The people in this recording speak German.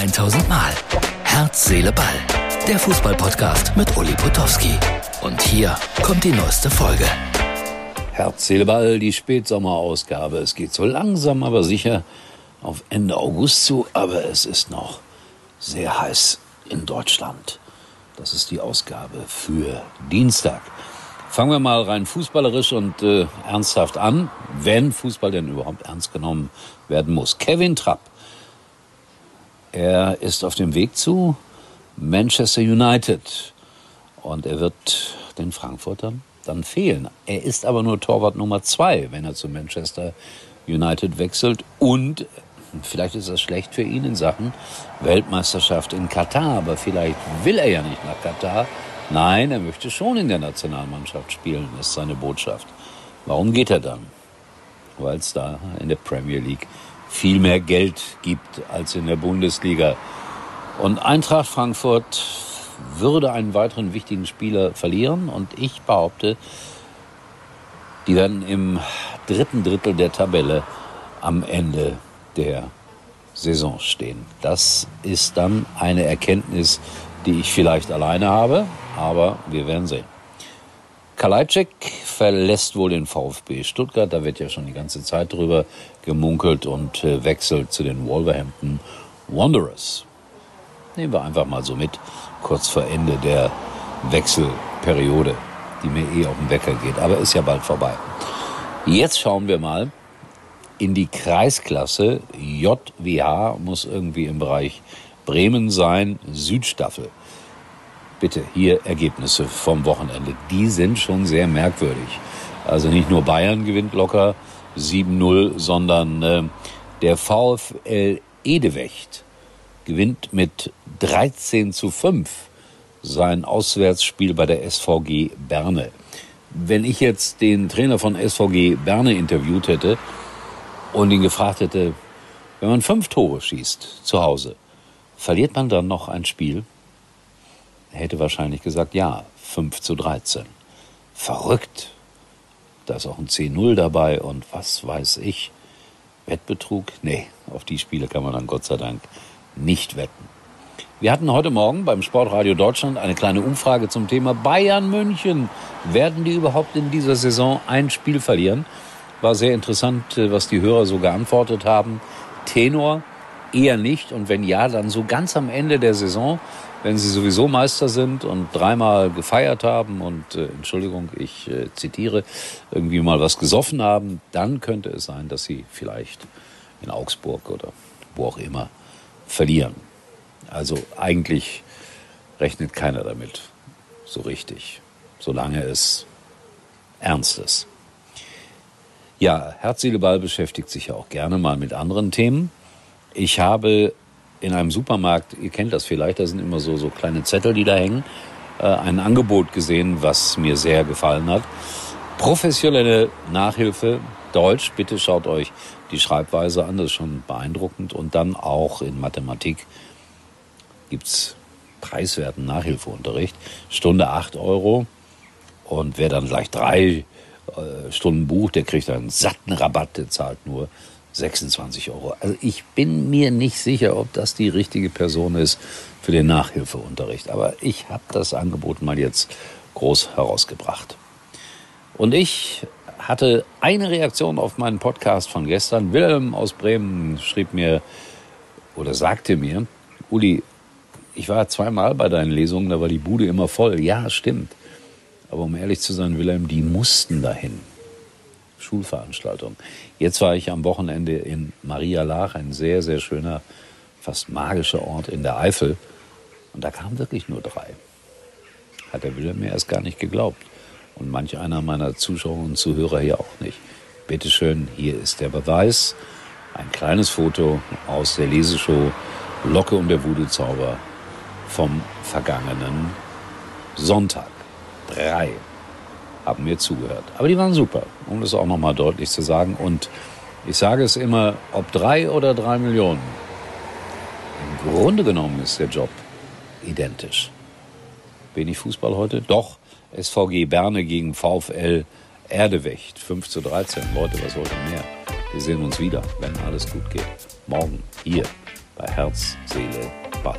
1000 Mal. Herz, Seele, Ball. Der Fußballpodcast mit Uli Potowski. Und hier kommt die neueste Folge. Herz, Seele, Ball, die Spätsommerausgabe. Es geht so langsam, aber sicher auf Ende August zu, aber es ist noch sehr heiß in Deutschland. Das ist die Ausgabe für Dienstag. Fangen wir mal rein fußballerisch und äh, ernsthaft an, wenn Fußball denn überhaupt ernst genommen werden muss. Kevin Trapp, er ist auf dem Weg zu Manchester United und er wird den Frankfurtern dann fehlen. Er ist aber nur Torwart Nummer zwei, wenn er zu Manchester United wechselt und Vielleicht ist das schlecht für ihn in Sachen Weltmeisterschaft in Katar, aber vielleicht will er ja nicht nach Katar. Nein, er möchte schon in der Nationalmannschaft spielen, ist seine Botschaft. Warum geht er dann? Weil es da in der Premier League viel mehr Geld gibt als in der Bundesliga. Und Eintracht Frankfurt würde einen weiteren wichtigen Spieler verlieren und ich behaupte, die werden im dritten Drittel der Tabelle am Ende der Saison stehen. Das ist dann eine Erkenntnis, die ich vielleicht alleine habe, aber wir werden sehen. Kalajdzic verlässt wohl den VfB Stuttgart, da wird ja schon die ganze Zeit drüber gemunkelt und äh, wechselt zu den Wolverhampton Wanderers. Nehmen wir einfach mal so mit, kurz vor Ende der Wechselperiode, die mir eh auf den Wecker geht, aber ist ja bald vorbei. Jetzt schauen wir mal, in die Kreisklasse. JWH muss irgendwie im Bereich Bremen sein, Südstaffel. Bitte, hier Ergebnisse vom Wochenende. Die sind schon sehr merkwürdig. Also nicht nur Bayern gewinnt locker 7-0, sondern äh, der VfL Edewecht gewinnt mit 13 zu 5 sein Auswärtsspiel bei der SVG Berne. Wenn ich jetzt den Trainer von SVG Berne interviewt hätte, und ihn gefragt hätte, wenn man fünf Tore schießt zu Hause, verliert man dann noch ein Spiel? Er hätte wahrscheinlich gesagt, ja, 5 zu 13. Verrückt. Da ist auch ein 10-0 dabei und was weiß ich. Wettbetrug? Nee, auf die Spiele kann man dann Gott sei Dank nicht wetten. Wir hatten heute Morgen beim Sportradio Deutschland eine kleine Umfrage zum Thema Bayern München. Werden die überhaupt in dieser Saison ein Spiel verlieren? War sehr interessant, äh, was die Hörer so geantwortet haben. Tenor eher nicht und wenn ja, dann so ganz am Ende der Saison, wenn sie sowieso Meister sind und dreimal gefeiert haben und äh, Entschuldigung, ich äh, zitiere, irgendwie mal was gesoffen haben, dann könnte es sein, dass sie vielleicht in Augsburg oder wo auch immer verlieren. Also eigentlich rechnet keiner damit so richtig, solange es ernst ist. Ja, Herz, Seele, Ball beschäftigt sich ja auch gerne mal mit anderen Themen. Ich habe in einem Supermarkt, ihr kennt das vielleicht, da sind immer so, so kleine Zettel, die da hängen, äh, ein Angebot gesehen, was mir sehr gefallen hat. Professionelle Nachhilfe, Deutsch, bitte schaut euch die Schreibweise an, das ist schon beeindruckend. Und dann auch in Mathematik gibt's preiswerten Nachhilfeunterricht. Stunde acht Euro. Und wer dann gleich drei äh, Stunden Buch, der kriegt einen satten Rabatt, der zahlt nur 26 Euro. Also ich bin mir nicht sicher, ob das die richtige Person ist für den Nachhilfeunterricht. Aber ich habe das Angebot mal jetzt groß herausgebracht. Und ich hatte eine Reaktion auf meinen Podcast von gestern. Wilhelm aus Bremen schrieb mir oder sagte mir, Uli, ich war zweimal bei deinen Lesungen, da war die Bude immer voll. Ja, stimmt. Aber um ehrlich zu sein, Wilhelm, die mussten dahin. Schulveranstaltung. Jetzt war ich am Wochenende in Maria Lach, ein sehr, sehr schöner, fast magischer Ort in der Eifel. Und da kamen wirklich nur drei. Hat der Wilhelm mir erst gar nicht geglaubt. Und manch einer meiner Zuschauer und Zuhörer hier auch nicht. Bitteschön, hier ist der Beweis. Ein kleines Foto aus der Leseshow Locke und der Voodoo-Zauber vom vergangenen Sonntag drei haben mir zugehört. Aber die waren super, um das auch nochmal deutlich zu sagen. Und ich sage es immer, ob drei oder drei Millionen, im Grunde genommen ist der Job identisch. Wenig Fußball heute? Doch, SVG Berne gegen VfL Erdewecht. 5 zu 13. Leute, was wollt ihr mehr? Wir sehen uns wieder, wenn alles gut geht. Morgen hier bei Herz, Seele, Ball.